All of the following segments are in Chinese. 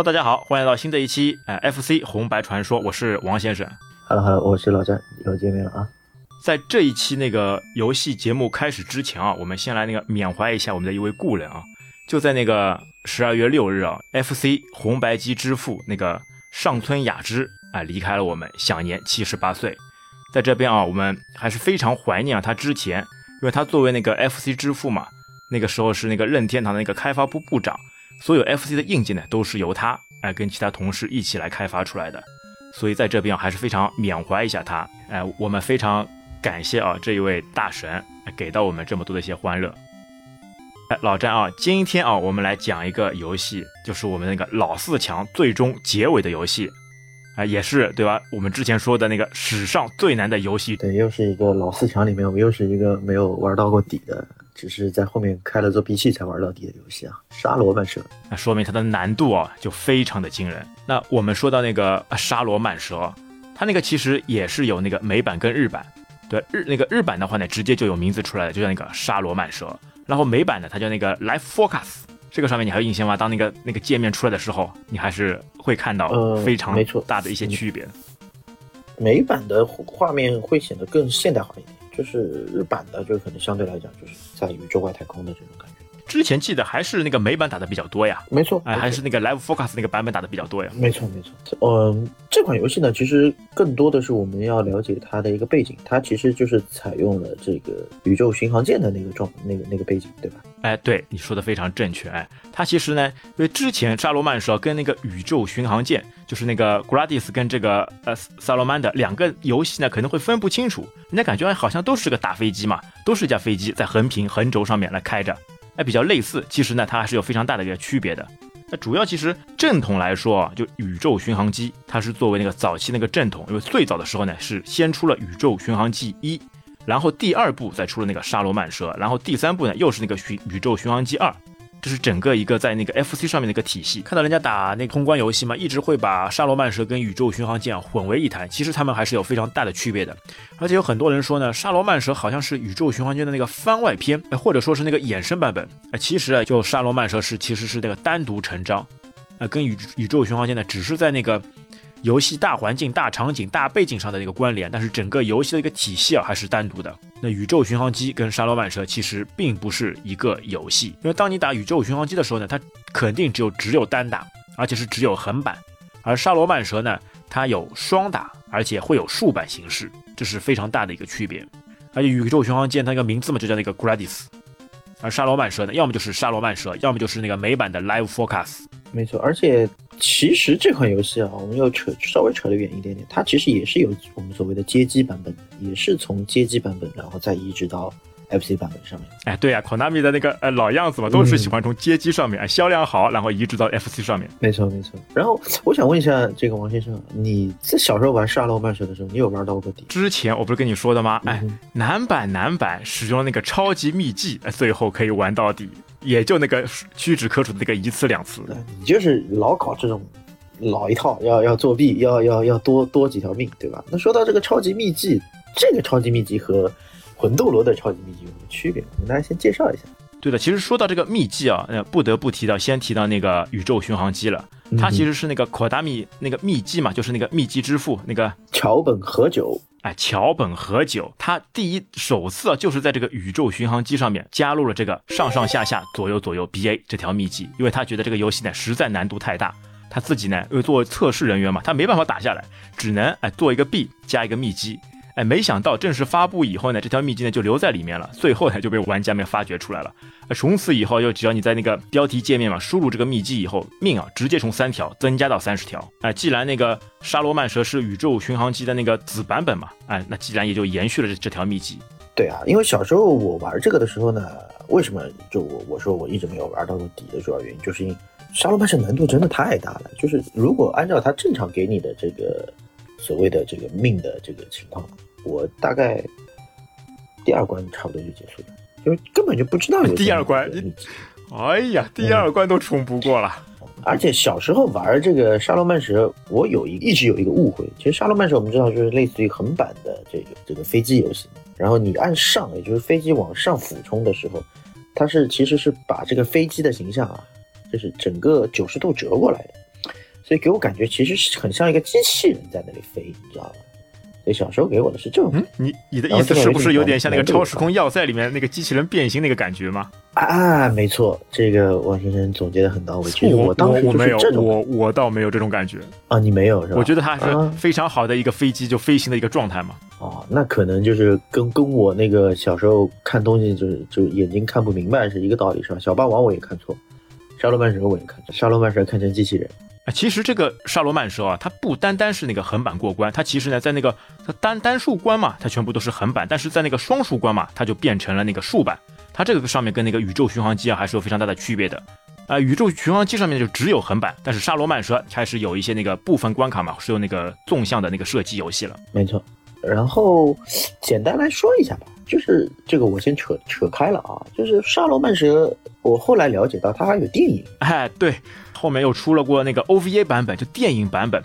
Hello，大家好，欢迎来到新的一期哎 FC 红白传说，我是王先生。Hello Hello，我是老詹，又见面了啊。在这一期那个游戏节目开始之前啊，我们先来那个缅怀一下我们的一位故人啊。就在那个十二月六日啊，FC 红白机之父那个上村雅之啊离开了我们，享年七十八岁。在这边啊，我们还是非常怀念啊他之前，因为他作为那个 FC 之父嘛，那个时候是那个任天堂的那个开发部部长，所有 FC 的硬件呢都是由他哎跟其他同事一起来开发出来的。所以在这边，还是非常缅怀一下他，哎，我们非常感谢啊这一位大神给到我们这么多的一些欢乐。哎，老詹啊，今天啊，我们来讲一个游戏，就是我们那个老四强最终结尾的游戏，啊、也是对吧？我们之前说的那个史上最难的游戏，对，又是一个老四强里面，我们又是一个没有玩到过底的，只是在后面开了作弊器才玩到底的游戏啊，《沙罗曼蛇》。那说明它的难度啊就非常的惊人。那我们说到那个呃沙罗曼蛇，它那个其实也是有那个美版跟日版，对日那个日版的话呢，直接就有名字出来了，就叫那个沙罗曼蛇。然后美版的，它叫那个 Life Focus。这个上面你还有印象吗？当那个那个界面出来的时候，你还是会看到呃非常大的一些区别。美版的画面会显得更现代化一点，就是日版的就可能相对来讲就是在宇宙外太空的这种感觉。之前记得还是那个美版打的比较多呀，没错，哎，还是那个 Live Focus 那个版本打的比较多呀。没错没错，嗯，这款游戏呢，其实更多的是我们要了解它的一个背景，它其实就是采用了这个宇宙巡航舰的那个状那个那个背景，对吧？哎，对你说的非常正确。哎，它其实呢，因为之前沙罗曼的时候跟那个宇宙巡航舰，就是那个 Gradis 跟这个呃萨罗曼的两个游戏呢，可能会分不清楚，人家感觉哎好像都是个大飞机嘛，都是一架飞机在横屏横轴上面来开着，还比较类似。其实呢，它还是有非常大的一个区别的。那主要其实正统来说啊，就宇宙巡航机，它是作为那个早期那个正统，因为最早的时候呢是先出了宇宙巡航机一。然后第二部再出了那个沙罗曼蛇，然后第三部呢又是那个巡宇宙巡航机二，这是整个一个在那个 FC 上面的一个体系。看到人家打那通关游戏嘛，一直会把沙罗曼蛇跟宇宙巡航舰混为一谈，其实他们还是有非常大的区别的。而且有很多人说呢，沙罗曼蛇好像是宇宙巡航舰的那个番外篇，哎或者说是那个衍生版本。哎，其实啊，就沙罗曼蛇是其实是那个单独成章，呃，跟宇宇宙巡航舰呢只是在那个。游戏大环境、大场景、大背景上的一个关联，但是整个游戏的一个体系啊还是单独的。那宇宙巡航机跟沙罗曼蛇其实并不是一个游戏，因为当你打宇宙巡航机的时候呢，它肯定只有只有单打，而且是只有横版；而沙罗曼蛇呢，它有双打，而且会有竖版形式，这是非常大的一个区别。而且宇宙巡航舰它一个名字嘛就叫那个 Gradis，而沙罗曼蛇呢，要么就是沙罗曼蛇，要么就是那个美版的 Live Focus。没错，而且其实这款游戏啊，我们要扯稍微扯得远一点点，它其实也是有我们所谓的街机版本，也是从街机版本然后再移植到 FC 版本上面。哎，对呀、k o n a m i 的那个呃老样子嘛，都是喜欢从街机上面、哎销量好，然后移植到 FC 上面。没错没错。然后我想问一下这个王先生，你在小时候玩《沙漏曼蛇》的时候，你有玩到过底？之前我不是跟你说的吗？哎嗯，男版男版使用了那个超级秘技，哎最后可以玩到底，也就那个屈指可数的那个一次两次。你就是老搞这种老一套，要要作弊，要要要多多几条命，对吧？那说到这个超级秘技，这个超级秘技和魂斗罗的超级秘籍有什么区别？我跟大家先介绍一下。对的，其实说到这个秘籍啊，呃，不得不提到，先提到那个宇宙巡航机了。它其实是那个 Kodami 那个秘籍嘛，就是那个秘籍之父那个桥本和久，哎，桥本和久，他第一首次啊，就是在这个宇宙巡航机上面加入了这个上上下下左右左右 BA 这条秘籍，因为他觉得这个游戏呢实在难度太大，他自己呢因为作为测试人员嘛，他没办法打下来，只能哎做一个 B 加一个秘籍。哎，没想到正式发布以后呢，这条秘籍呢就留在里面了，最后呢就被玩家们发掘出来了。呃从此以后，就只要你在那个标题界面嘛输入这个秘籍以后，命啊直接从三条增加到三十条。哎，既然那个沙罗曼蛇是宇宙巡航机的那个子版本嘛，哎，那既然也就延续了这这条秘籍。对啊，因为小时候我玩这个的时候呢，为什么就我我说我一直没有玩到过底的主要原因，就是因沙罗曼蛇难度真的太大了。就是如果按照它正常给你的这个所谓的这个命的这个情况，我大概第二关差不多就结束了，因为根本就不知道有 第二关哎呀，第二关都冲不过了。而且小时候玩这个沙罗曼蛇，我有一一直有一个误会。其实沙罗曼蛇我们知道就是类似于横版的这个这个飞机游戏，然后你按上，也就是飞机往上俯冲的时候，它是其实是把这个飞机的形象啊，就是整个九十度折过来的。所以给我感觉其实是很像一个机器人在那里飞，你知道吧？所以小时候给我的是这种嗯，你你的意思是不是有点像那个超时空要塞里面那个机器人变形那个感觉吗？啊，没错，这个王先生总结的很到位。其实我当时我没有，我我倒没有这种感觉啊，你没有是吧？我觉得它是非常好的一个飞机就飞行的一个状态嘛。哦，那可能就是跟跟我那个小时候看东西就是就眼睛看不明白是一个道理是吧？小霸王我也看错，沙罗曼蛇我也看错，沙罗曼蛇看成机器人。啊，其实这个沙罗曼蛇啊，它不单单是那个横版过关，它其实呢，在那个它单单数关嘛，它全部都是横版，但是在那个双数关嘛，它就变成了那个竖版。它这个上面跟那个宇宙巡航机啊，还是有非常大的区别的。啊，宇宙巡航机上面就只有横版，但是沙罗曼蛇开始有一些那个部分关卡嘛，是有那个纵向的那个射击游戏了。没错。然后简单来说一下吧，就是这个我先扯扯开了啊，就是沙罗曼蛇，我后来了解到它还有电影。哎，对。后面又出了过那个 OVA 版本，就电影版本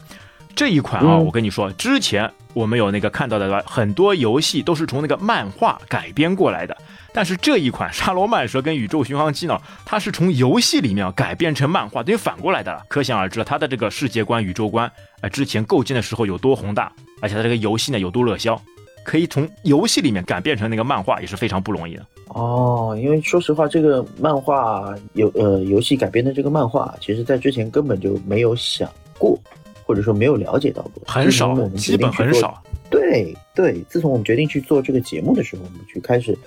这一款啊，我跟你说，之前我们有那个看到的很多游戏都是从那个漫画改编过来的，但是这一款沙罗曼蛇跟宇宙巡航机呢，它是从游戏里面改编成漫画，等于反过来的，可想而知了，它的这个世界观、宇宙观，呃，之前构建的时候有多宏大，而且它这个游戏呢有多热销。可以从游戏里面改变成那个漫画也是非常不容易的哦。因为说实话，这个漫画有呃游戏改编的这个漫画，其实在之前根本就没有想过，或者说没有了解到过，很少，基本很少。对对，自从我们决定去做这个节目的时候，我们去开始。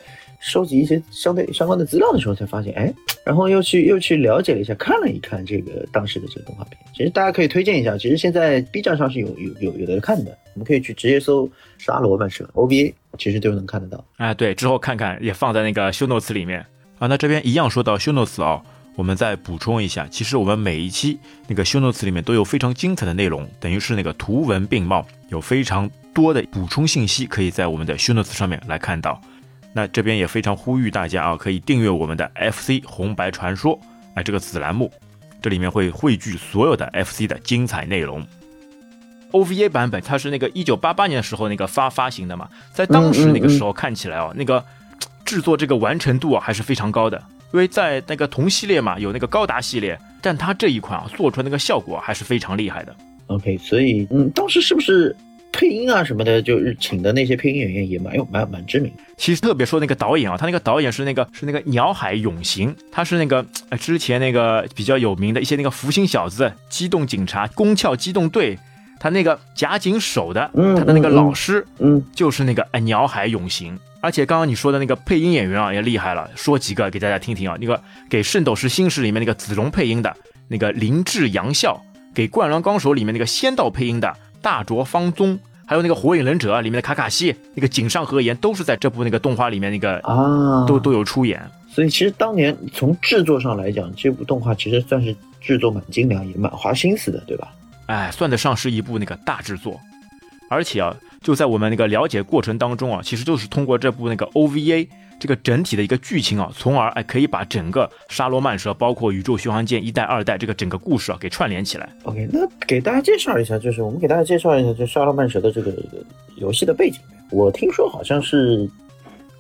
收集一些相对相关的资料的时候，才发现，哎，然后又去又去了解了一下，看了一看这个当时的这个动画片。其实大家可以推荐一下，其实现在 B 站上是有有有有的看的，我们可以去直接搜沙罗曼蛇 OVA，其实都能看得到。哎，对，之后看看也放在那个修诺词里面啊。那这边一样说到修诺词啊，我们再补充一下，其实我们每一期那个修诺词里面都有非常精彩的内容，等于是那个图文并茂，有非常多的补充信息，可以在我们的修诺词上面来看到。那这边也非常呼吁大家啊，可以订阅我们的 FC 红白传说哎这个子栏目，这里面会汇聚所有的 FC 的精彩内容。OVA 版本它是那个一九八八年的时候那个发发行的嘛，在当时那个时候看起来哦，那个制作这个完成度啊还是非常高的，因为在那个同系列嘛有那个高达系列，但它这一款啊做出来那个效果还是非常厉害的。OK，所以嗯，当时是不是？配音啊什么的，就是请的那些配音演员也蛮有蛮蛮知名。其实特别说那个导演啊，他那个导演是那个是那个鸟海永行，他是那个之前那个比较有名的一些那个福星小子、机动警察、宫壳机动队，他那个假警手的，他的那个老师，嗯，就是那个哎鸟海永行。而且刚刚你说的那个配音演员啊也厉害了，说几个给大家听听啊，那个给《圣斗士星矢》里面那个子龙配音的那个林志扬笑，给《灌篮高手》里面那个仙道配音的。大卓方宗，还有那个火影忍者里面的卡卡西，那个井上和彦都是在这部那个动画里面那个啊，都都有出演。所以其实当年从制作上来讲，这部动画其实算是制作蛮精良，也蛮花心思的，对吧？哎，算得上是一部那个大制作。而且啊，就在我们那个了解过程当中啊，其实就是通过这部那个 OVA。这个整体的一个剧情啊，从而哎可以把整个沙罗曼蛇，包括宇宙巡航舰一代、二代这个整个故事啊给串联起来。OK，那给大家介绍一下，就是我们给大家介绍一下，就沙罗曼蛇的这个游戏的背景。我听说好像是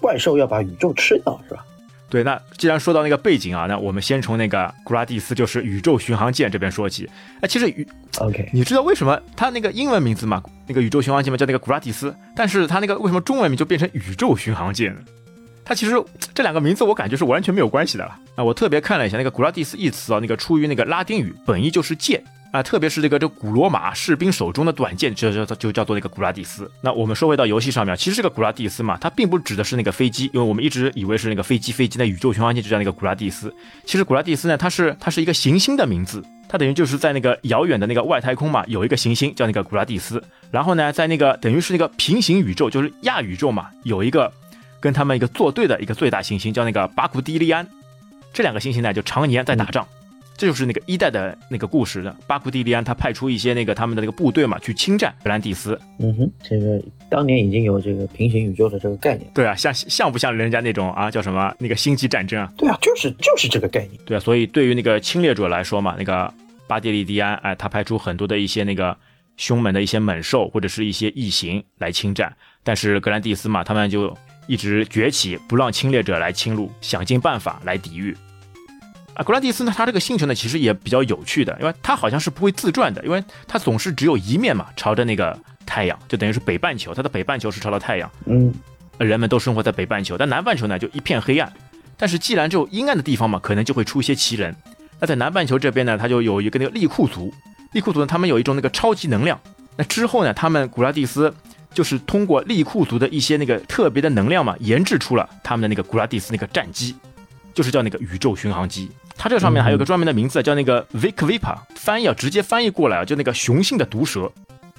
怪兽要把宇宙吃掉，是吧？对，那既然说到那个背景啊，那我们先从那个古拉蒂斯，就是宇宙巡航舰这边说起。哎，其实宇 OK，你知道为什么它那个英文名字嘛，那个宇宙巡航舰嘛叫那个古拉蒂斯，但是它那个为什么中文名就变成宇宙巡航舰呢？它其实这两个名字我感觉是完全没有关系的了啊！我特别看了一下那个古拉蒂斯一词啊，那个出于那个拉丁语，本意就是剑啊，特别是这个这古罗马士兵手中的短剑，就叫就叫做那个古拉蒂斯。那我们说回到游戏上面，其实这个古拉蒂斯嘛，它并不指的是那个飞机，因为我们一直以为是那个飞机飞机，那宇宙巡航舰就叫那个古拉蒂斯。其实古拉蒂斯呢，它是它是一个行星的名字，它等于就是在那个遥远的那个外太空嘛，有一个行星叫那个古拉蒂斯。然后呢，在那个等于是那个平行宇宙，就是亚宇宙嘛，有一个。跟他们一个作对的一个最大行星叫那个巴库蒂利安，这两个行星呢就常年在打仗，这就是那个一代的那个故事的巴库蒂利安，他派出一些那个他们的那个部队嘛去侵占格兰蒂斯。嗯哼，这个当年已经有这个平行宇宙的这个概念。对啊，像像不像人家那种啊叫什么那个星际战争啊？对啊，就是就是这个概念。对啊，所以对于那个侵略者来说嘛，那个巴蒂利迪安哎，他派出很多的一些那个凶猛的一些猛兽或者是一些异形来侵占，但是格兰蒂斯嘛，他们就。一直崛起，不让侵略者来侵入，想尽办法来抵御。啊，古拉蒂斯呢，他这个星球呢，其实也比较有趣的，因为他好像是不会自转的，因为他总是只有一面嘛，朝着那个太阳，就等于是北半球，它的北半球是朝着太阳，嗯，人们都生活在北半球，但南半球呢就一片黑暗。但是既然只有阴暗的地方嘛，可能就会出一些奇人。那在南半球这边呢，他就有一个那个利库族，利库族呢，他们有一种那个超级能量。那之后呢，他们古拉蒂斯就是通过利库族的一些那个特别的能量嘛，研制出了他们的那个古拉蒂斯那个战机，就是叫那个宇宙巡航机。它这上面还有个专门的名字，叫那个 Vic Vipa，翻译啊，直接翻译过来啊，就那个雄性的毒蛇，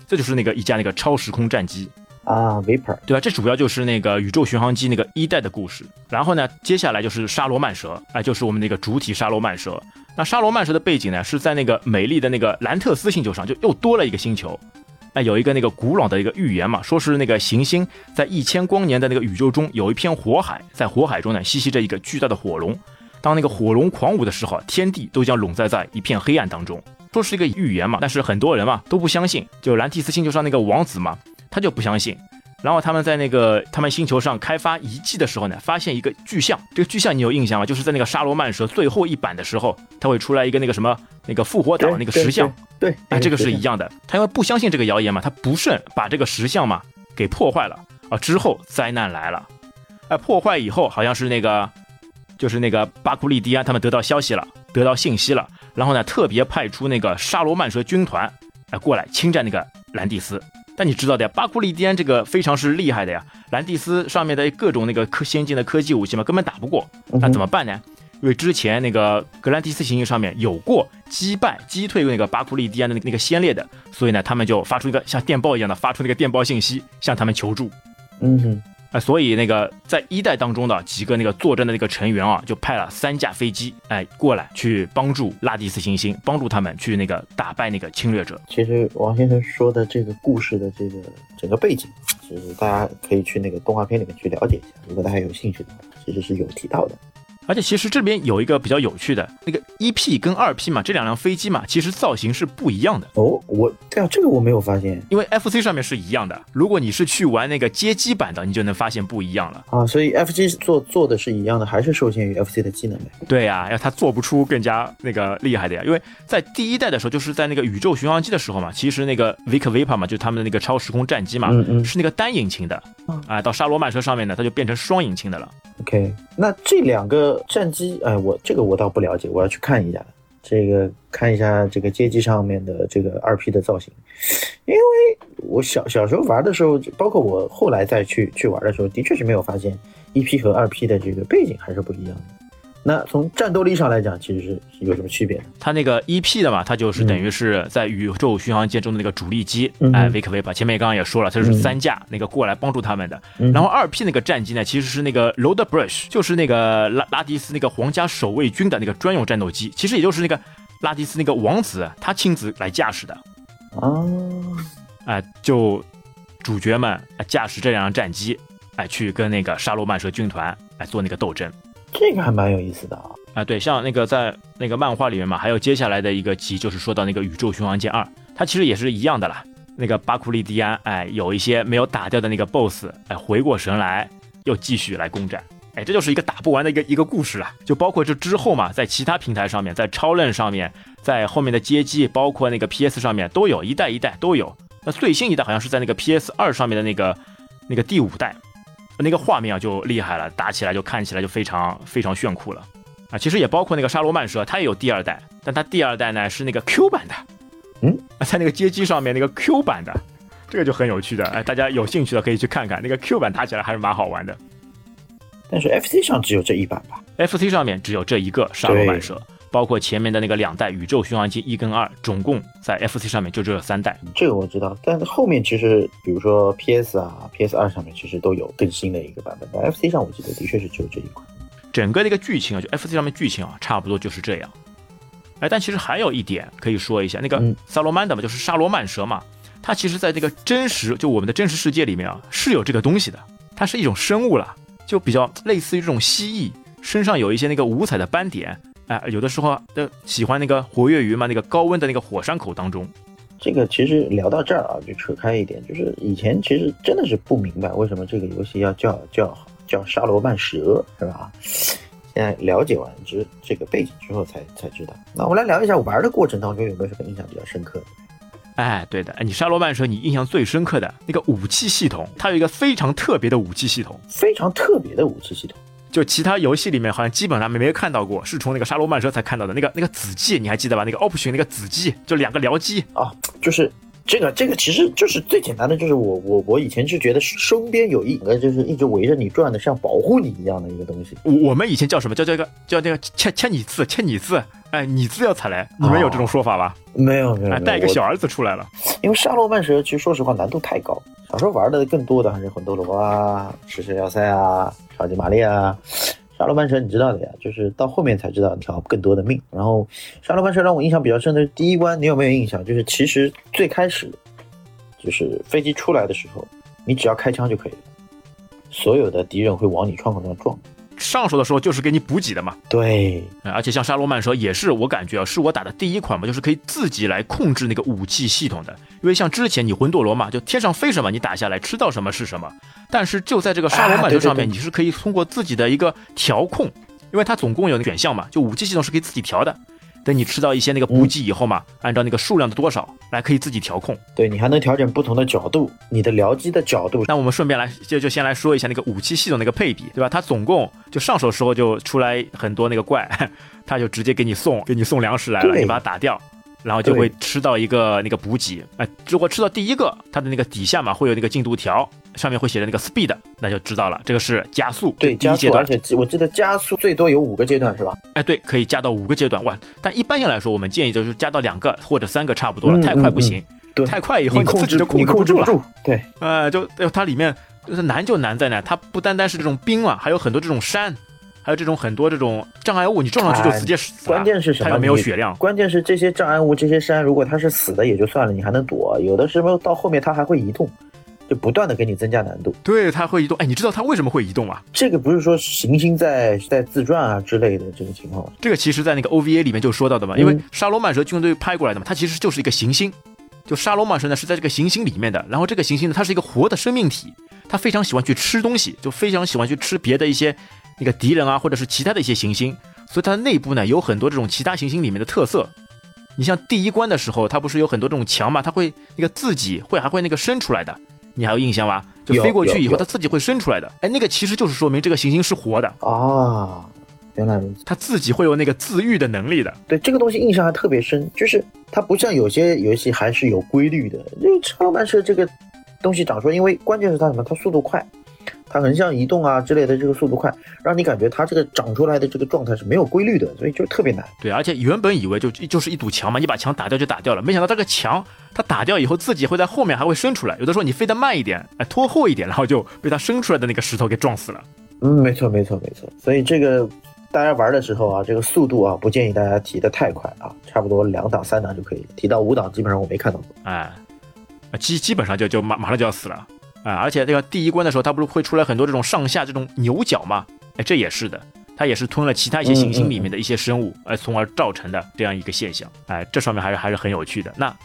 这就是那个一架那个超时空战机啊，Viper，对吧？这主要就是那个宇宙巡航机那个一代的故事。然后呢，接下来就是沙罗曼蛇，哎，就是我们那个主体沙罗曼蛇。那沙罗曼蛇的背景呢，是在那个美丽的那个兰特斯星球上，就又多了一个星球。那，有一个那个古老的一个预言嘛，说是那个行星在一千光年的那个宇宙中有一片火海，在火海中呢栖息着一个巨大的火龙。当那个火龙狂舞的时候，天地都将笼罩在一片黑暗当中。说是一个预言嘛，但是很多人嘛都不相信。就兰蒂斯星球上那个王子嘛，他就不相信。然后他们在那个他们星球上开发遗迹的时候呢，发现一个巨像。这个巨像你有印象吗？就是在那个沙罗曼蛇最后一版的时候，它会出来一个那个什么那个复活岛那个石像。对，哎，这个是一样的。他因为不相信这个谣言嘛，他不慎把这个石像嘛给破坏了啊。之后灾难来了，哎，破坏以后好像是那个。就是那个巴库利迪安，他们得到消息了，得到信息了，然后呢，特别派出那个沙罗曼蛇军团，来过来侵占那个兰蒂斯。但你知道的呀，巴库利迪安这个非常是厉害的呀，兰蒂斯上面的各种那个科先进的科技武器嘛，根本打不过。那怎么办呢？因为之前那个格兰蒂斯行星上面有过击败、击退那个巴库利迪安的那那个先烈的，所以呢，他们就发出一个像电报一样的发出那个电报信息，向他们求助。嗯哼。啊，所以那个在一代当中的几个那个作战的那个成员啊，就派了三架飞机，哎，过来去帮助拉蒂斯行星，帮助他们去那个打败那个侵略者。其实王先生说的这个故事的这个整个背景，其实大家可以去那个动画片里面去了解一下，如果大家有兴趣的话，其实是有提到的。而且其实这边有一个比较有趣的，那个一 P 跟二 P 嘛，这两辆飞机嘛，其实造型是不一样的哦。我对啊，这个我没有发现，因为 FC 上面是一样的。如果你是去玩那个街机版的，你就能发现不一样了啊。所以 FG 做做的是一样的，还是受限于 FC 的技能呗？对呀，要它做不出更加那个厉害的呀。因为在第一代的时候，就是在那个宇宙巡航机的时候嘛，其实那个 Vic Viper 嘛，就是他们的那个超时空战机嘛，是那个单引擎的啊。到沙罗曼车上面呢，它就变成双引擎的了。OK，那这两个战机，哎，我这个我倒不了解，我要去看一下，这个看一下这个街机上面的这个二 P 的造型，因为我小小时候玩的时候，包括我后来再去去玩的时候，的确是没有发现一 P 和二 P 的这个背景还是不一样的。那从战斗力上来讲，其实是有什么区别呢？它那个 EP 的嘛，它就是等于是在宇宙巡航舰中的那个主力机，哎，维克维巴。前面刚刚也说了，它是三架那个过来帮助他们的。然后二 P 那个战机呢，其实是那个 Load Brush，就是那个拉拉迪斯那个皇家守卫军的那个专用战斗机，其实也就是那个拉迪斯那个王子他亲自来驾驶的。哦，哎，就主角们驾驶这辆战机，哎，去跟那个沙罗曼蛇军团来做那个斗争。这个还蛮有意思的啊！啊，对，像那个在那个漫画里面嘛，还有接下来的一个集，就是说到那个宇宙巡航舰二，它其实也是一样的啦。那个巴库利迪安，哎，有一些没有打掉的那个 BOSS，哎，回过神来，又继续来攻占，哎，这就是一个打不完的一个一个故事啊。就包括这之后嘛，在其他平台上面，在超任上面，在后面的街机，包括那个 PS 上面都有一代一代都有。那最新一代好像是在那个 PS 二上面的那个那个第五代。那个画面啊就厉害了，打起来就看起来就非常非常炫酷了啊！其实也包括那个沙罗曼蛇，它也有第二代，但它第二代呢是那个 Q 版的，嗯，在那个街机上面那个 Q 版的，这个就很有趣的，哎，大家有兴趣的可以去看看，那个 Q 版打起来还是蛮好玩的。但是 FC 上只有这一版吧？FC 上面只有这一个沙罗曼蛇。包括前面的那个两代宇宙巡航机一跟二，总共在 FC 上面就只有三代。这个我知道，但后面其实，比如说 PS 啊、PS 二上面其实都有更新的一个版本。在 FC 上，我记得的确是只有这一款。整个的一个剧情啊，就 FC 上面剧情啊，差不多就是这样。哎，但其实还有一点可以说一下，那个萨罗曼的嘛，就是沙罗曼蛇嘛，它其实在这个真实就我们的真实世界里面啊，是有这个东西的。它是一种生物了，就比较类似于这种蜥蜴，身上有一些那个五彩的斑点。哎，有的时候的喜欢那个活跃于嘛那个高温的那个火山口当中。这个其实聊到这儿啊，就扯开一点，就是以前其实真的是不明白为什么这个游戏要叫叫叫沙罗曼蛇，是吧？现现在了解完之这个背景之后才才知道。那我们来聊一下玩的过程当中有没有什么印象比较深刻的？哎，对的，哎，你沙罗曼蛇你印象最深刻的那个武器系统，它有一个非常特别的武器系统，非常特别的武器系统。就其他游戏里面好像基本上没没看到过，是从那个沙罗曼蛇才看到的那个那个子机，你还记得吧？那个 option 那个子机，就两个僚机啊，就是这个这个其实就是最简单的，就是我我我以前是觉得身边有一个就是一直围着你转的，像保护你一样的一个东西。我我们以前叫什么叫叫一个叫那个千千里字欠你字，哎，你字要踩雷，你们有这种说法吧？没有没有，带一个小儿子出来了。因为沙罗曼蛇其实说实话难度太高，小时候玩的更多的还是魂斗罗啊、食神要塞啊、超级玛丽啊。沙罗曼蛇你知道的呀，就是到后面才知道条更多的命。然后沙罗曼蛇让我印象比较深的是第一关，你有没有印象？就是其实最开始就是飞机出来的时候，你只要开枪就可以了，所有的敌人会往你窗口上撞。上手的时候就是给你补给的嘛。对，而且像沙罗曼蛇也是我感觉啊，是我打的第一款嘛，就是可以自己来控制那个武器系统的。因为像之前你魂斗罗嘛，就天上飞什么你打下来，吃到什么是什么。但是就在这个沙罗曼蛇上面，你是可以通过自己的一个调控，因为它总共有那选项嘛，就武器系统是可以自己调的。等你吃到一些那个补给以后嘛，按照那个数量的多少来可以自己调控。对你还能调整不同的角度，你的僚机的角度。那我们顺便来就就先来说一下那个武器系统那个配比，对吧？它总共就上手时候就出来很多那个怪，它就直接给你送给你送粮食来了，你把它打掉。然后就会吃到一个那个补给，哎，如果吃到第一个，它的那个底下嘛会有那个进度条，上面会写着那个 speed，那就知道了，这个是加速，对，加速，而且我记得加速最多有五个阶段是吧？哎，对，可以加到五个阶段，哇！但一般性来说，我们建议就是加到两个或者三个差不多了，太快不行，对，太快以后你自己就控制不住了，对，呃，就它里面就是难就难在哪，它不单单是这种冰嘛，还有很多这种山。还有这种很多这种障碍物，你撞上去就直接死。关键是什么？它没有血量。关键是这些障碍物、这些山，如果它是死的也就算了，你还能躲。有的时候到后面它还会移动，就不断的给你增加难度。对，它会移动。哎，你知道它为什么会移动吗？这个不是说行星在在自转啊之类的这个情况。这个其实在那个 OVA 里面就说到的嘛，因为沙罗曼蛇军队拍过来的嘛，它其实就是一个行星。就沙罗曼蛇呢是在这个行星里面的，然后这个行星呢它是一个活的生命体，它非常喜欢去吃东西，就非常喜欢去吃别的一些。那个敌人啊，或者是其他的一些行星，所以它的内部呢有很多这种其他行星里面的特色。你像第一关的时候，它不是有很多这种墙嘛，它会那个自己会还会那个伸出来的，你还有印象吗？就飞过去以后，它自己会伸出来的。哎，那个其实就是说明这个行星是活的啊。原来如此，它自己会有那个自愈的能力的。对这个东西印象还特别深，就是它不像有些游戏还是有规律的。那超慢车这个东西长出来，因为关键是它什么？它速度快。它横向移动啊之类的，这个速度快，让你感觉它这个长出来的这个状态是没有规律的，所以就特别难。对，而且原本以为就就是一堵墙嘛，你把墙打掉就打掉了，没想到这个墙它打掉以后，自己会在后面还会伸出来。有的时候你飞得慢一点，哎，拖后一点，然后就被它伸出来的那个石头给撞死了。嗯，没错，没错，没错。所以这个大家玩的时候啊，这个速度啊，不建议大家提的太快啊，差不多两档三档就可以，提到五档基本上我没看到过。哎，基基本上就就马马上就要死了。啊，而且这个第一关的时候，它不是会出来很多这种上下这种牛角吗？哎，这也是的，它也是吞了其他一些行星里面的一些生物，哎，从而造成的这样一个现象。哎，这上面还是还是很有趣的。那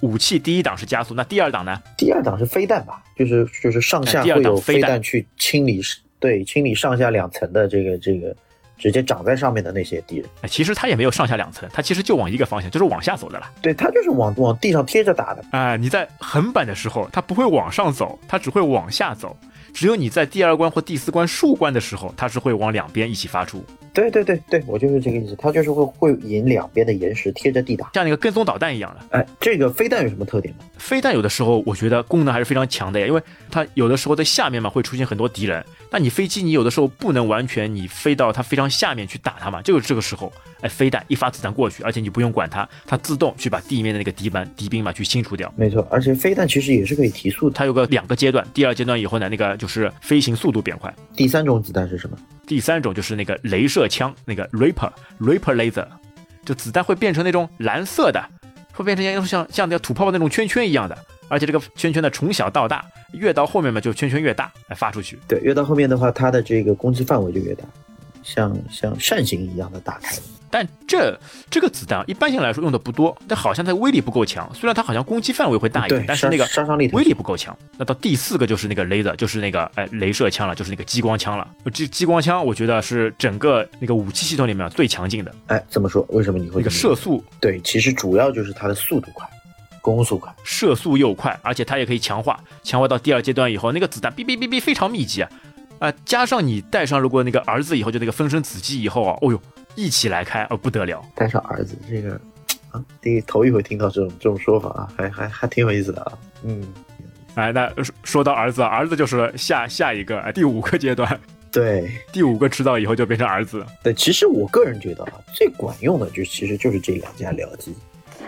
武器第一档是加速，那第二档呢？第二档是飞弹吧？就是就是上下会有飞弹去清理，对，清理上下两层的这个这个。直接长在上面的那些敌人，其实它也没有上下两层，它其实就往一个方向，就是往下走的了。对它就是往往地上贴着打的。哎，你在横板的时候，它不会往上走，它只会往下走。只有你在第二关或第四关竖关的时候，它是会往两边一起发出。对对对对，我就是这个意思，它就是会会引两边的岩石贴着地打，像那个跟踪导弹一样的。哎，这个飞弹有什么特点呢？飞弹有的时候我觉得功能还是非常强的呀，因为它有的时候在下面嘛会出现很多敌人，那你飞机你有的时候不能完全你飞到它非常下面去打它嘛，就是这个时候，哎，飞弹一发子弹过去，而且你不用管它，它自动去把地面的那个敌班敌兵嘛去清除掉。没错，而且飞弹其实也是可以提速的，它有个两个阶段，第二阶段以后呢，那个就是飞行。速度变快。第三种子弹是什么？第三种就是那个镭枪，那个 Reaper Reaper Laser，就子弹会变成那种蓝色的，会变成像像像那个吐泡泡那种圈圈一样的，而且这个圈圈呢从小到大，越到后面嘛就圈圈越大，来发出去。对，越到后面的话，它的这个攻击范围就越大。像像扇形一样的打开。但这这个子弹一般性来说用的不多，但好像它威力不够强。虽然它好像攻击范围会大一点，但是那个杀伤力威力不够强。那到第四个就是那个雷的，就是那个哎镭射枪了，就是那个激光枪了。这激光枪我觉得是整个那个武器系统里面最强劲的。哎，怎么说为什么你会？那个射速对，其实主要就是它的速度快，攻速快，射速又快，而且它也可以强化，强化到第二阶段以后，那个子弹哔哔哔哔非常密集啊。啊，加上你带上如果那个儿子以后就那个分身子机以后啊，哦呦。一起来开哦，不得了！带上儿子，这个啊，第头一回听到这种这种说法啊，还还还挺有意思的啊。嗯，哎，那说到儿子，儿子就是下下一个第五个阶段。对，第五个吃到以后就变成儿子。对，其实我个人觉得啊，最管用的就其实就是这两家僚机。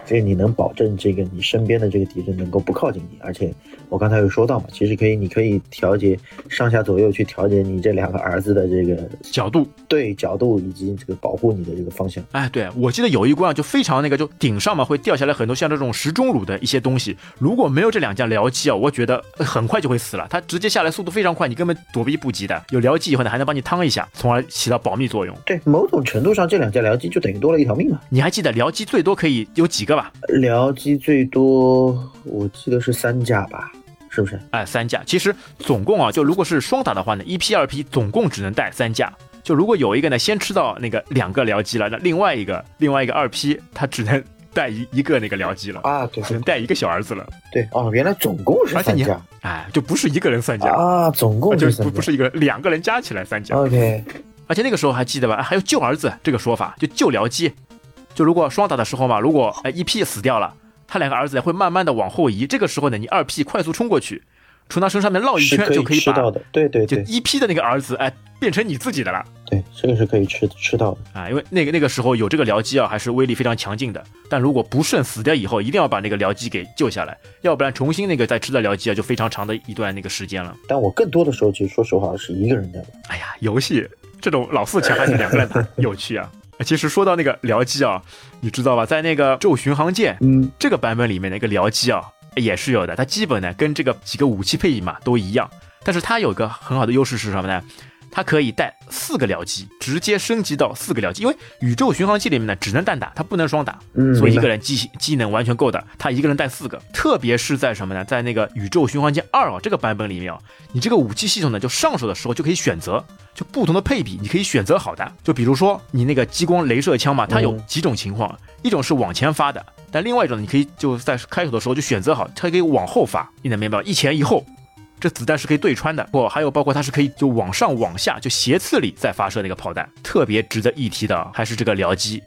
就是你能保证这个你身边的这个敌人能够不靠近你，而且我刚才有说到嘛，其实可以，你可以调节上下左右去调节你这两个儿子的这个角度，对角度以及这个保护你的这个方向。哎，对我记得有一关就非常那个，就顶上嘛会掉下来很多像这种石钟乳的一些东西，如果没有这两架僚机啊，我觉得很快就会死了。它直接下来速度非常快，你根本躲避不及的。有僚机以后呢，还能帮你趟一下，从而起到保密作用。对，某种程度上这两架僚机就等于多了一条命嘛。你还记得僚机最多可以有几个？吧，僚机最多我记得是三架吧，是不是？哎，三架。其实总共啊，就如果是双打的话呢，一批二批总共只能带三架。就如果有一个呢，先吃到那个两个僚机了，那另外一个另外一个二批他只能带一一个那个僚机了啊，对，只能带一个小儿子了。对，哦，原来总共是三架，哎，就不是一个人三架啊，总共就不不是一个人两个人加起来三架。OK，而且那个时候还记得吧？还有救儿子这个说法，就救僚机。就如果双打的时候嘛，如果哎一 P 死掉了，他两个儿子会慢慢的往后移，这个时候呢，你二 P 快速冲过去，从他身上面绕一圈就可以吃到的，对对，就一 P 的那个儿子哎变成你自己的了。对，这个是可以吃吃到的啊，因为那个那个时候有这个僚机啊，还是威力非常强劲的。但如果不慎死掉以后，一定要把那个僚机给救下来，要不然重新那个再吃的僚机啊，就非常长的一段那个时间了。但我更多的时候其实说实话是一个人的。哎呀，游戏这种老四强还是两个人打 有趣啊。其实说到那个僚机啊，你知道吧？在那个《宙巡航舰》嗯这个版本里面的一个僚机啊，也是有的。它基本呢跟这个几个武器配比嘛都一样，但是它有个很好的优势是什么呢？它可以带四个僚机，直接升级到四个僚机。因为宇宙巡航器里面呢只能单打，它不能双打，所以一个人机机能完全够的。他一个人带四个，特别是在什么呢？在那个宇宙巡航舰二啊这个版本里面啊，你这个武器系统呢就上手的时候就可以选择。就不同的配比，你可以选择好的。就比如说你那个激光镭射枪嘛，它有几种情况，一种是往前发的，但另外一种你可以就在开头的时候就选择好，它可以往后发，你能明白吧一前一后，这子弹是可以对穿的。不，还有包括它是可以就往上往下就斜刺里再发射那个炮弹。特别值得一提的还是这个僚机。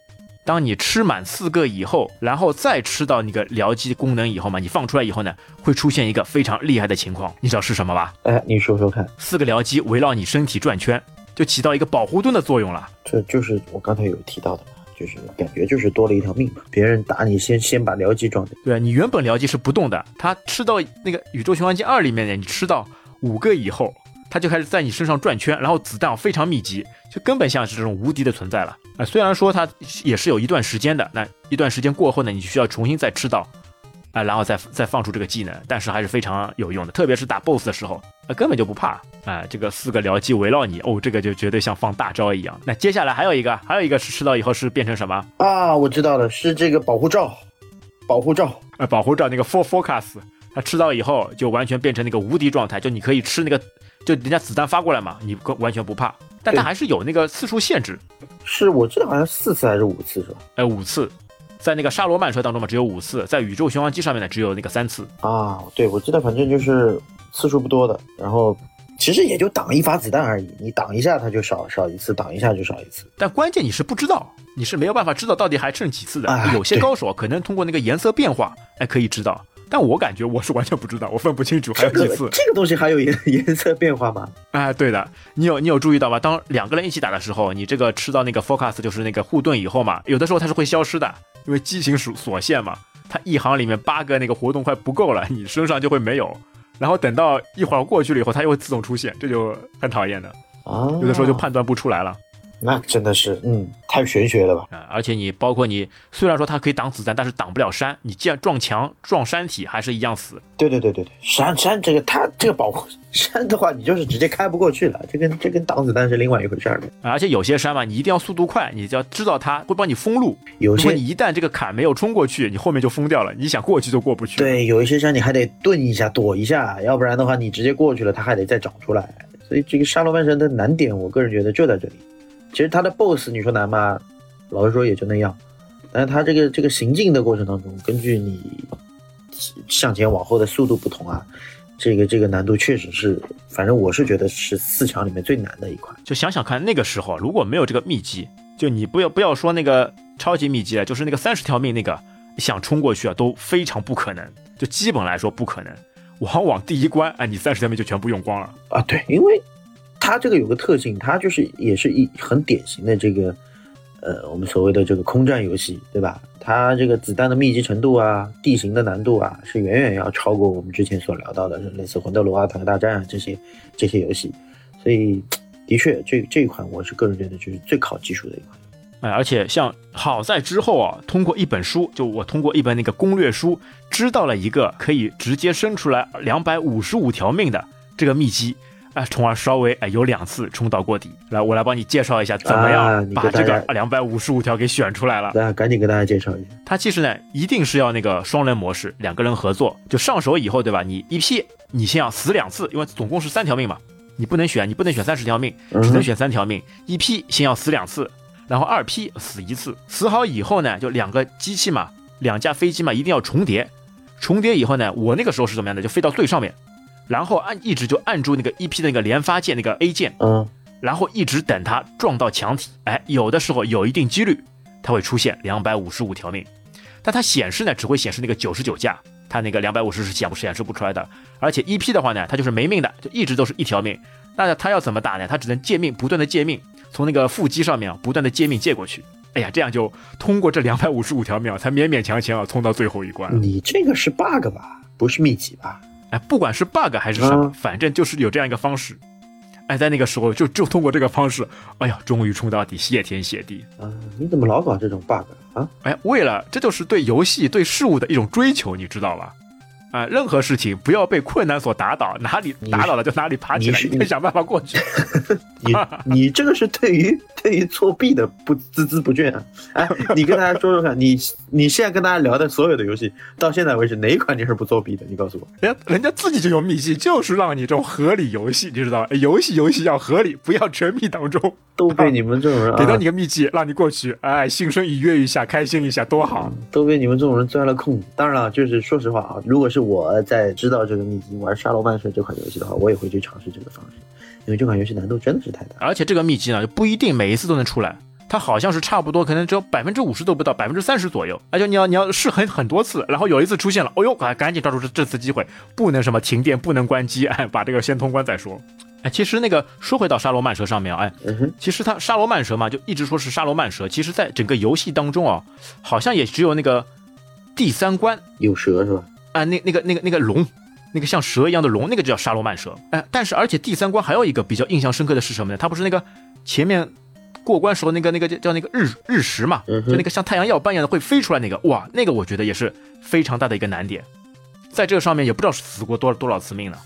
当你吃满四个以后，然后再吃到那个僚机功能以后嘛，你放出来以后呢，会出现一个非常厉害的情况，你知道是什么吧？哎，你说说看。四个僚机围绕你身体转圈，就起到一个保护盾的作用了。这就是我刚才有提到的嘛，就是感觉就是多了一条命嘛。别人打你先先把僚机撞掉。对啊你原本僚机是不动的，它吃到那个宇宙循环机二里面呢，你吃到五个以后。它就开始在你身上转圈，然后子弹非常密集，就根本像是这种无敌的存在了啊！虽然说它也是有一段时间的，那一段时间过后呢，你需要重新再吃到啊，然后再再放出这个技能，但是还是非常有用的，特别是打 BOSS 的时候，啊，根本就不怕啊！这个四个僚机围绕你，哦，这个就绝对像放大招一样。那接下来还有一个，还有一个是吃到以后是变成什么啊？我知道了，是这个保护罩，保护罩，呃，保护罩那个 For Focus，它吃到以后就完全变成那个无敌状态，就你可以吃那个。就人家子弹发过来嘛，你完全不怕，但它还是有那个次数限制，是我记得好像四次还是五次是吧？哎，五次，在那个沙罗曼车当中嘛，只有五次，在宇宙巡航机上面呢，只有那个三次啊。对，我记得反正就是次数不多的，然后其实也就挡一发子弹而已，你挡一下它就少少一次，挡一下就少一次。但关键你是不知道，你是没有办法知道到底还剩几次的。有些高手可能通过那个颜色变化，哎，可以知道。但我感觉我是完全不知道，我分不清楚还有几次。这个东西还有颜 颜色变化吗？哎，对的，你有你有注意到吗？当两个人一起打的时候，你这个吃到那个 focus 就是那个护盾以后嘛，有的时候它是会消失的，因为激情所所限嘛。它一行里面八个那个活动快不够了，你身上就会没有。然后等到一会儿过去了以后，它又会自动出现，这就很讨厌的。啊，有的时候就判断不出来了。那真的是，嗯，太玄学了吧？啊、而且你包括你，虽然说它可以挡子弹，但是挡不了山。你既然撞墙、撞山体，还是一样死。对对对对对，山山这个它这个保护山的话，你就是直接开不过去了，这跟这跟挡子弹是另外一回事儿而且有些山嘛，你一定要速度快，你就要知道它会帮你封路。有些你一旦这个坎没有冲过去，你后面就封掉了，你想过去就过不去。，对，有一些山你还得顿一下、躲一下，要不然的话你直接过去了，它还得再长出来。所以这个沙罗曼神的难点，我个人觉得就在这里。其实他的 BOSS 你说难吗？老实说也就那样，但是他这个这个行进的过程当中，根据你向前往后的速度不同啊，这个这个难度确实是，反正我是觉得是四强里面最难的一块。就想想看，那个时候如果没有这个秘籍，就你不要不要说那个超级秘籍了，就是那个三十条命那个，想冲过去啊都非常不可能，就基本来说不可能。往往第一关，哎，你三十条命就全部用光了。啊，对，因为它这个有个特性，它就是也是一很典型的这个，呃，我们所谓的这个空战游戏，对吧？它这个子弹的密集程度啊，地形的难度啊，是远远要超过我们之前所聊到的类似魂斗罗啊、坦克大战啊这些这些游戏，所以的确，这这一款我是个人觉得就是最考技术的一款。哎，而且像好在之后啊，通过一本书，就我通过一本那个攻略书，知道了一个可以直接生出来两百五十五条命的这个秘籍，啊，从而稍微哎有两次冲到过底。来，我来帮你介绍一下怎么啊样把这个两百五十五条给选出来了。大家赶紧给大家介绍一下。它其实呢，一定是要那个双人模式，两个人合作。就上手以后，对吧？你一批，你先要死两次，因为总共是三条命嘛，你不能选，你不能选三十条命，嗯只能选三条命。一批先要死两次，然后二批死一次。死好以后呢，就两个机器嘛，两架飞机嘛，一定要重叠。重叠以后呢，我那个时候是怎么样的？就飞到最上面，然后按一直就按住那个 EP 的那个连发键那个 A 键，嗯，然后一直等它撞到墙体，哎，有的时候有一定几率，它会出现两百五十五条命，但它显示呢只会显示那个九十九架，它那个两百五十是显不显示不出来的。而且 EP 的话呢，它就是没命的，就一直都是一条命。那它要怎么打呢？它只能借命，不断的借命，从那个腹肌上面啊不断的借命借过去。哎呀，这样就通过这两百五十五条命啊，才勉勉强强啊冲到最后一关。你这个是 bug 吧？不是秘籍吧？哎，不管是 bug 还是什么，嗯反正就是有这样一个方式。哎，在那个时候就就通过这个方式，哎呀，终于冲到底，谢天谢地。啊，你怎么老搞这种 bug 啊？哎，为了这就是对游戏、对事物的一种追求，你知道吧？啊、任何事情不要被困难所打倒，哪里打倒了就哪里爬起来，一定想办法过去。你你这个是对于对于作弊的不孜孜不倦啊！哎，你跟大家说说看，你你现在跟大家聊的所有的游戏，到现在为止哪一款你是不作弊的？你告诉我。人家人家自己就有秘籍，就是让你这种合理游戏，你知道游戏游戏要合理，不要沉迷当中。都被你们这种人啊 给到你，个秘籍，让你过去，哎，心生愉悦一下，开心一下，多好。都被你们这种人钻了空子。当然了，就是说实话啊，如果是我在知道这个秘籍玩《沙罗曼蛇》这款游戏的话，我也会去尝试这个方式，因为这款游戏难度真的是太大。而且这个秘籍呢，就不一定每一次都能出来，它好像是差不多，可能只有百分之五十都不到，百分之三十左右。而且你要你要试很很多次，然后有一次出现了，哦呦，赶赶紧抓住这这次机会，不能什么停电，不能关机，哎，把这个先通关再说。哎，其实那个说回到沙罗曼蛇上面啊，哎，其实它沙罗曼蛇嘛，就一直说是沙罗曼蛇，其实在整个游戏当中啊，好像也只有那个第三关有蛇是吧？啊，那那个那个那个龙，那个像蛇一样的龙，那个就叫沙罗曼蛇。哎，但是而且第三关还有一个比较印象深刻的是什么呢？它不是那个前面过关时候那个那个叫叫那个日日食嘛，就那个像太阳耀斑一样的会飞出来那个，哇，那个我觉得也是非常大的一个难点，在这上面也不知道死过多多少次命了，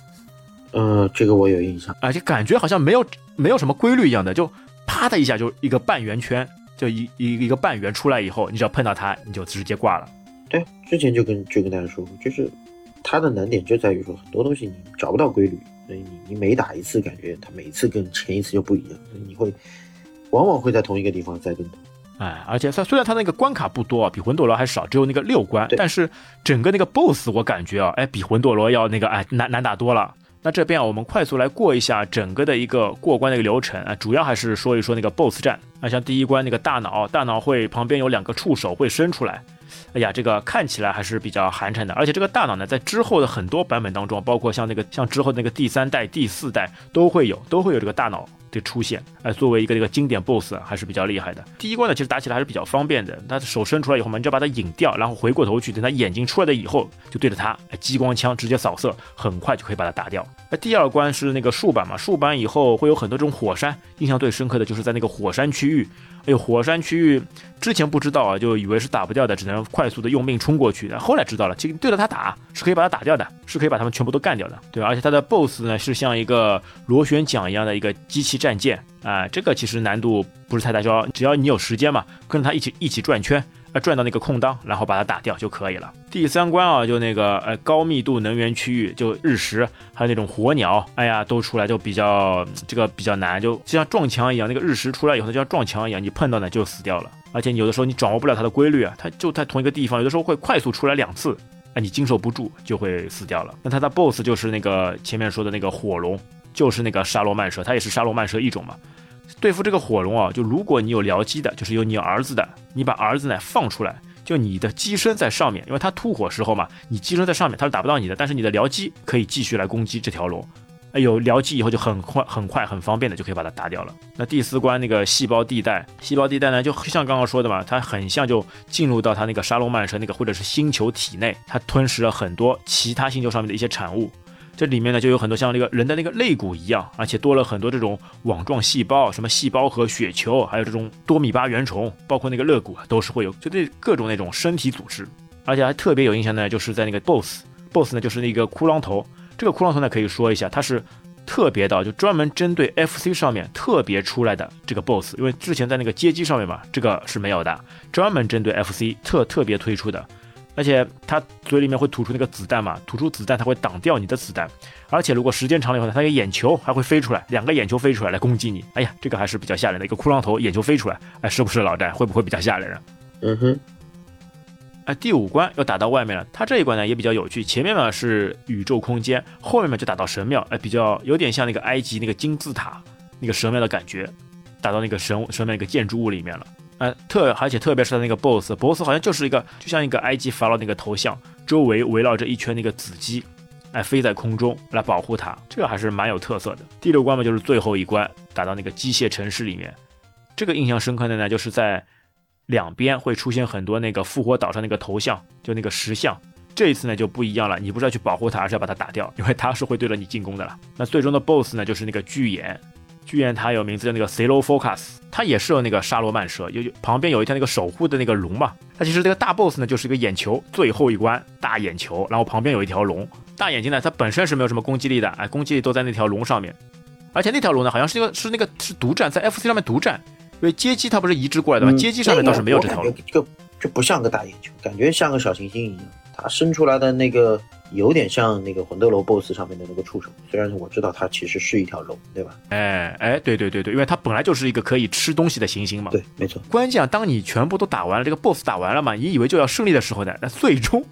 呃，这个我有印象。而且感觉好像没有没有什么规律一样的，就啪的一下就一个半圆圈，就一一一个半圆出来以后，你只要碰到它，你就直接挂了。对，之前就跟就跟大家说过，就是它的难点就在于说很多东西你找不到规律，所以你你每打一次，感觉它每次跟前一次就不一样，所以你会往往会在同一个地方再跟头。哎，而且它虽然它那个关卡不多啊，比魂斗罗还少，只有那个六关，但是整个那个 BOSS 我感觉啊，哎，比魂斗罗要那个哎难难打多了。那这边啊，我们快速来过一下整个的一个过关的一个流程啊，主要还是说一说那个 BOSS 战。啊像第一关那个大脑，大脑会旁边有两个触手会伸出来，哎呀，这个看起来还是比较寒碜的。而且这个大脑呢，在之后的很多版本当中，包括像那个像之后那个第三代、第四代都会有，都会有这个大脑的出现，哎，作为一个这个经典 BOSS 还是比较厉害的。第一关呢，其实打起来还是比较方便的，他的手伸出来以后嘛，你要把他引掉，然后回过头去，等他眼睛出来了以后，就对着他，哎，激光枪直接扫射，很快就可以把他打掉。那第二关是那个竖板嘛，竖板以后会有很多这种火山，印象最深刻的就是在那个火山区域。哎呦，火山区域之前不知道啊，就以为是打不掉的，只能快速的用命冲过去。后来知道了，其实对着它打是可以把它打掉的，是可以把他们全部都干掉的，对而且它的 BOSS 呢是像一个螺旋桨一样的一个机器战舰啊，这个其实难度不是太大，只要只要你有时间嘛，跟着它一起一起转圈。呃，转到那个空档，然后把它打掉就可以了。第三关啊，就那个呃高密度能源区域，就日食，还有那种火鸟，哎呀，都出来就比较这个比较难，就就像撞墙一样。那个日食出来以后，就像撞墙一样，你碰到呢就死掉了。而且有的时候你掌握不了它的规律啊，它就在同一个地方，有的时候会快速出来两次，哎，你经受不住就会死掉了。那它的 BOSS 就是那个前面说的那个火龙，就是那个沙罗曼蛇，它也是沙罗曼蛇一种嘛。对付这个火龙啊，就如果你有僚机的，就是有你儿子的，你把儿子呢放出来，就你的机身在上面，因为它吐火时候嘛，你机身在上面，它是打不到你的，但是你的僚机可以继续来攻击这条龙。哎，有僚机以后就很快、很快、很方便的就可以把它打掉了。那第四关那个细胞地带，细胞地带呢，就像刚刚说的嘛，它很像就进入到它那个沙龙曼蛇那个或者是星球体内，它吞噬了很多其他星球上面的一些产物。这里面呢就有很多像那个人的那个肋骨一样，而且多了很多这种网状细胞，什么细胞核、血球，还有这种多米巴原虫，包括那个肋骨都是会有，就这各种那种身体组织，而且还特别有印象呢，就是在那个 BOSS，BOSS 呢就是那个骷髅头，这个骷髅头呢可以说一下，它是特别的，就专门针对 FC 上面特别出来的这个 BOSS，因为之前在那个街机上面嘛，这个是没有的，专门针对 FC 特特别推出的。而且它嘴里面会吐出那个子弹嘛，吐出子弹它会挡掉你的子弹，而且如果时间长了以后呢，它个眼球还会飞出来，两个眼球飞出来来攻击你。哎呀，这个还是比较吓人的一个骷髅头，眼球飞出来，哎，是不是老詹？会不会比较吓人？嗯哼。哎，第五关又打到外面了，它这一关呢也比较有趣，前面嘛是宇宙空间，后面嘛就打到神庙，哎，比较有点像那个埃及那个金字塔那个神庙的感觉，打到那个神神庙一个建筑物里面了。呃，特而且特别是他那个 boss，boss 好像就是一个就像一个埃及法老那个头像，周围围绕着一圈那个紫鸡，哎，飞在空中来保护他，这个还是蛮有特色的。第六关嘛，就是最后一关，打到那个机械城市里面，这个印象深刻的呢，就是在两边会出现很多那个复活岛上那个头像，就那个石像，这一次呢就不一样了，你不是要去保护他，而是要把他打掉，因为他是会对着你进攻的了。那最终的 boss 呢，就是那个巨眼。巨岩它有名字叫那个 c e l o Focus，它也是有那个沙罗曼蛇，有旁边有一条那个守护的那个龙嘛。它其实这个大 boss 呢就是一个眼球，最后一关大眼球，然后旁边有一条龙。大眼睛呢，它本身是没有什么攻击力的，哎，攻击力都在那条龙上面。而且那条龙呢，好像是那个是那个是独占，在 FC 上面独占，因为街机它不是移植过来的吗？街机上面倒是没有这条龙。这个这不像个大眼球，感觉像个小行星一样，它伸出来的那个。有点像那个魂斗罗 BOSS 上面的那个触手，虽然我知道它其实是一条龙，对吧？哎哎，对对对对，因为它本来就是一个可以吃东西的行星嘛。对，没错。关键啊，当你全部都打完了，这个 BOSS 打完了嘛，你以为就要胜利的时候呢，那最终。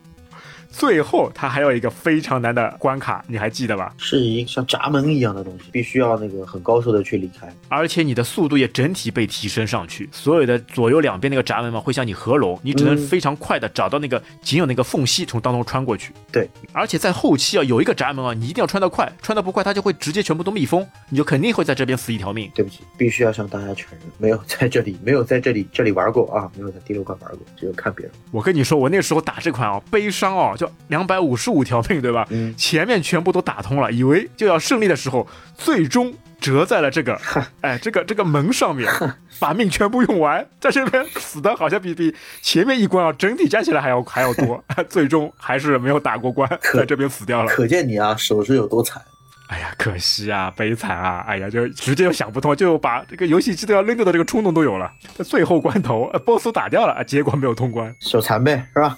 最后，它还有一个非常难的关卡，你还记得吧？是一个像闸门一样的东西，必须要那个很高速的去离开，而且你的速度也整体被提升上去。所有的左右两边那个闸门嘛，会向你合拢，你只能非常快的找到那个仅有那个缝隙，从当中穿过去。对，而且在后期啊，有一个闸门啊，你一定要穿得快，穿得不快，它就会直接全部都密封，你就肯定会在这边死一条命。对不起，必须要向大家承认，没有在这里，没有在这里这里玩过啊，没有在第六关玩过，只有看别人。我跟你说，我那时候打这款啊，悲伤哦，就两百五十。五条命对吧？嗯，前面全部都打通了，以为就要胜利的时候，最终折在了这个，哎，这个这个门上面，把命全部用完，在这边死的好像比比前面一关啊，整体加起来还要还要多，最终还是没有打过关，在这边死掉了。可见你啊，手是有多惨。哎呀，可惜啊，悲惨啊！哎呀，就直接就想不通，就把这个游戏机都要扔掉的这个冲动都有了。在最后关头，BOSS 打掉了，结果没有通关，手残呗，是吧？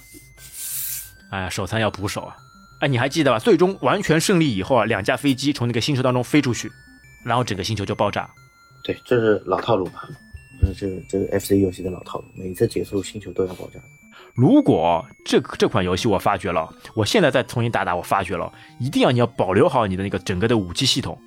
哎，手残要补手啊！哎，你还记得吧？最终完全胜利以后啊，两架飞机从那个星球当中飞出去，然后整个星球就爆炸。对，这是老套路嘛？这这这个 FC 游戏的老套路，每次结束星球都要爆炸。如果这这款游戏我发觉了，我现在再重新打打，我发觉了，一定要你要保留好你的那个整个的武器系统。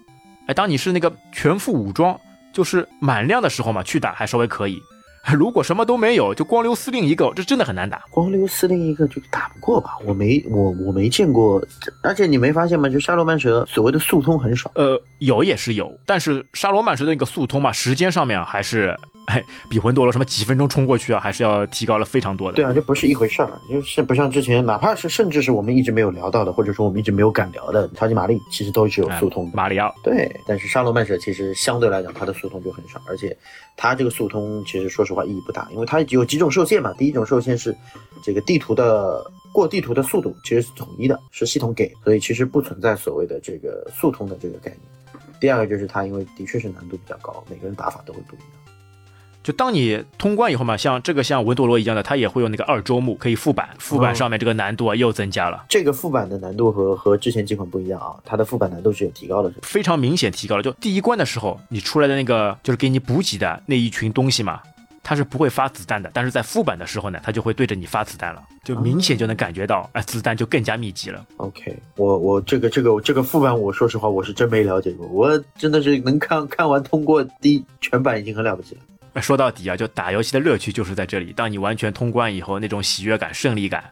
哎，当你是那个全副武装，就是满量的时候嘛，去打还稍微可以。如果什么都没有，就光溜司令一个，这真的很难打。光溜司令一个就打不过吧？我没我我没见过，而且你没发现吗？就沙罗曼蛇所谓的速通很少。呃，有也是有，但是沙罗曼蛇的那个速通嘛，时间上面还是。哎，比魂斗罗什么几分钟冲过去啊，还是要提高了非常多的。对啊，这不是一回事儿，就是不像之前，哪怕是甚至是我们一直没有聊到的，或者说我们一直没有敢聊的超级玛丽，其实都是有速通。马里奥。对，但是沙罗曼蛇其实相对来讲，它的速通就很少，而且它这个速通其实说实话意义不大，因为它有几种受限嘛。第一种受限是这个地图的过地图的速度其实是统一的，是系统给，所以其实不存在所谓的这个速通的这个概念。第二个就是它因为的确是难度比较高，每个人打法都会不一样。就当你通关以后嘛，像这个像文多罗一样的，它也会有那个二周目可以副版，副版上面这个难度啊又增加了。这个副版的难度和和之前几款不一样啊，它的副版难度是有提高的，非常明显提高了。就第一关的时候，你出来的那个就是给你补给的那一群东西嘛，它是不会发子弹的，但是在副版的时候呢，它就会对着你发子弹了，就明显就能感觉到，哎，子弹就更加密集了。OK，我我这个这个这个副版，我说实话我是真没了解过，我真的是能看看完通过第一全版已经很了不起了。说到底啊，就打游戏的乐趣就是在这里。当你完全通关以后，那种喜悦感、胜利感，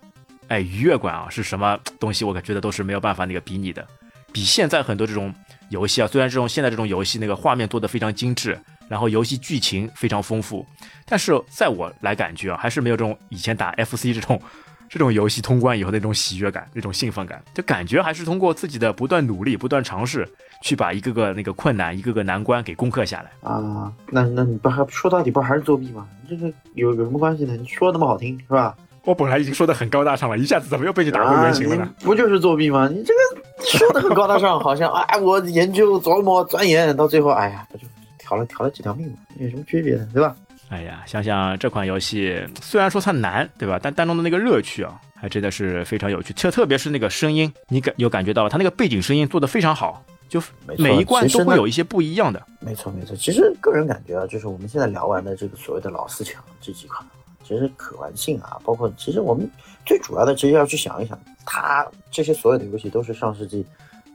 哎，愉悦感啊，是什么东西？我感觉得都是没有办法那个比拟的。比现在很多这种游戏啊，虽然这种现在这种游戏那个画面做的非常精致，然后游戏剧情非常丰富，但是在我来感觉啊，还是没有这种以前打 FC 这种。这种游戏通关以后那种喜悦感、那种兴奋感，就感觉还是通过自己的不断努力、不断尝试，去把一个个那个困难、一个个难关给攻克下来啊。那那你不还说到底不还是作弊吗？这个有有什么关系呢？你说那么好听是吧？我本来已经说的很高大上了，一下子怎么又被你打回原形了呢？不就是作弊吗？你这个说的很高大上，好像 哎我研究琢磨钻研，到最后哎呀，不就调了调了几条命嘛？有什么区别呢？对吧？哎呀，想想这款游戏，虽然说它难，对吧？但当中的那个乐趣啊，还真的是非常有趣。特特别是那个声音，你感有感觉到它那个背景声音做的非常好，就每一关都会有一些不一样的。没错没错，其实个人感觉啊，就是我们现在聊完的这个所谓的老四强这几款，其实可玩性啊，包括其实我们最主要的，其实要去想一想，它这些所有的游戏都是上世纪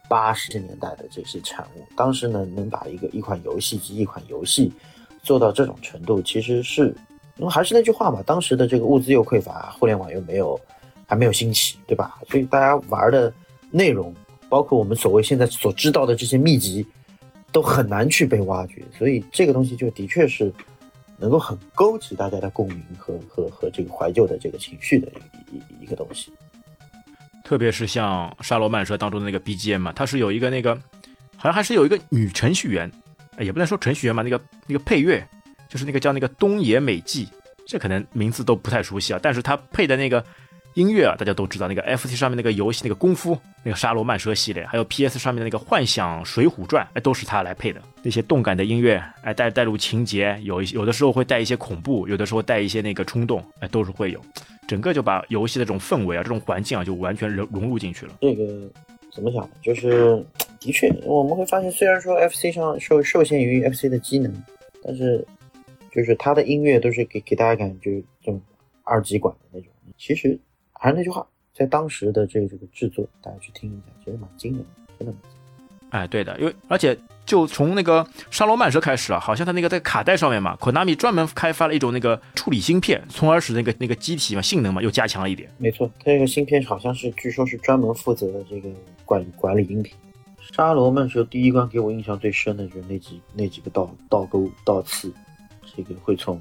八十年代的这些产物。当时呢，能把一个一款游戏及一款游戏。做到这种程度，其实是，因为还是那句话嘛，当时的这个物资又匮乏，互联网又没有，还没有兴起，对吧？所以大家玩的内容，包括我们所谓现在所知道的这些秘籍，都很难去被挖掘。所以这个东西就的确是能够很勾起大家的共鸣和和和这个怀旧的这个情绪的一一一个东西。特别是像《沙罗曼蛇》当中的那个 BGM 嘛，它是有一个那个，好像还是有一个女程序员。也不能说程序员嘛，那个那个配乐就是那个叫那个东野美纪，这可能名字都不太熟悉啊。但是他配的那个音乐啊，大家都知道，那个 F T 上面那个游戏那个功夫那个沙罗曼蛇系列，还有 PS 上面的那个幻想水浒传，哎，都是他来配的。那些动感的音乐，哎，带带入情节，有一有的时候会带一些恐怖，有的时候带一些那个冲动，哎，都是会有。整个就把游戏的这种氛围啊，这种环境啊，就完全融融入进去了。这个怎么讲？就是。的确，我们会发现，虽然说 FC 上受受限于 FC 的机能，但是就是它的音乐都是给给大家感觉这种二极管的那种。其实还是那句话，在当时的这个这个制作，大家去听一下，其实蛮惊人，真的蛮惊。哎，对的，因为而且就从那个沙罗曼蛇开始啊，好像它那个在卡带上面嘛，Konami 专门开发了一种那个处理芯片，从而使那个那个机体嘛性能嘛又加强了一点。没错，它这个芯片好像是据说是专门负责这个管管理音频。沙罗曼蛇第一关给我印象最深的就是那几那几个倒倒钩倒刺，这个会从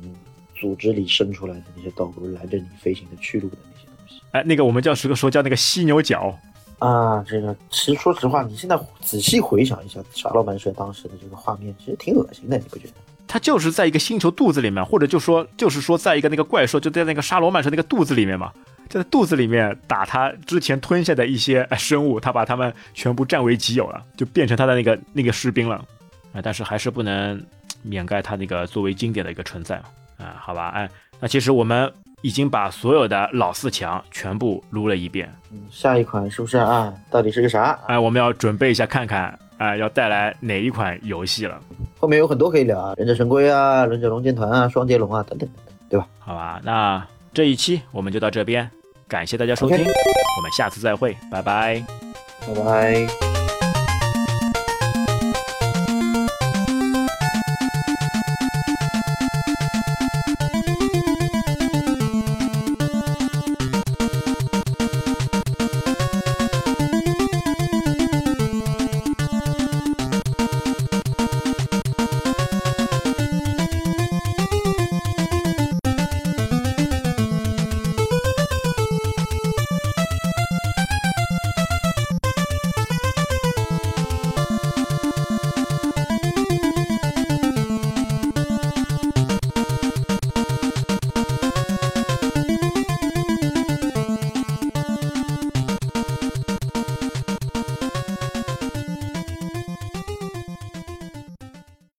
组织里伸出来的那些倒钩拦着你飞行的去路的那些东西。哎，那个我们叫这个说叫那个犀牛角啊。这个其实说实话，你现在仔细回想一下沙罗曼蛇当时的这个画面，其实挺恶心的，你不觉得？它就是在一个星球肚子里面，或者就说就是说在一个那个怪兽就在那个沙罗曼蛇那个肚子里面嘛。就在肚子里面打他之前吞下的一些 生物，他把他们全部占为己有了，就变成他的那个那个士兵了啊！但是还是不能掩盖他那个作为经典的一个存在啊！好吧，哎，那其实我们已经把所有的老四强全部撸了一遍，嗯，下一款是不是啊？到底是个啥？哎，我们要准备一下看看啊，要带来哪一款游戏了？后面有很多可以聊啊，忍者神龟啊，忍者龙剑团啊，双截龙啊，等等等等，对吧？好吧，那这一期我们就到这边。感谢大家收听，我们下次再会，拜拜，拜拜。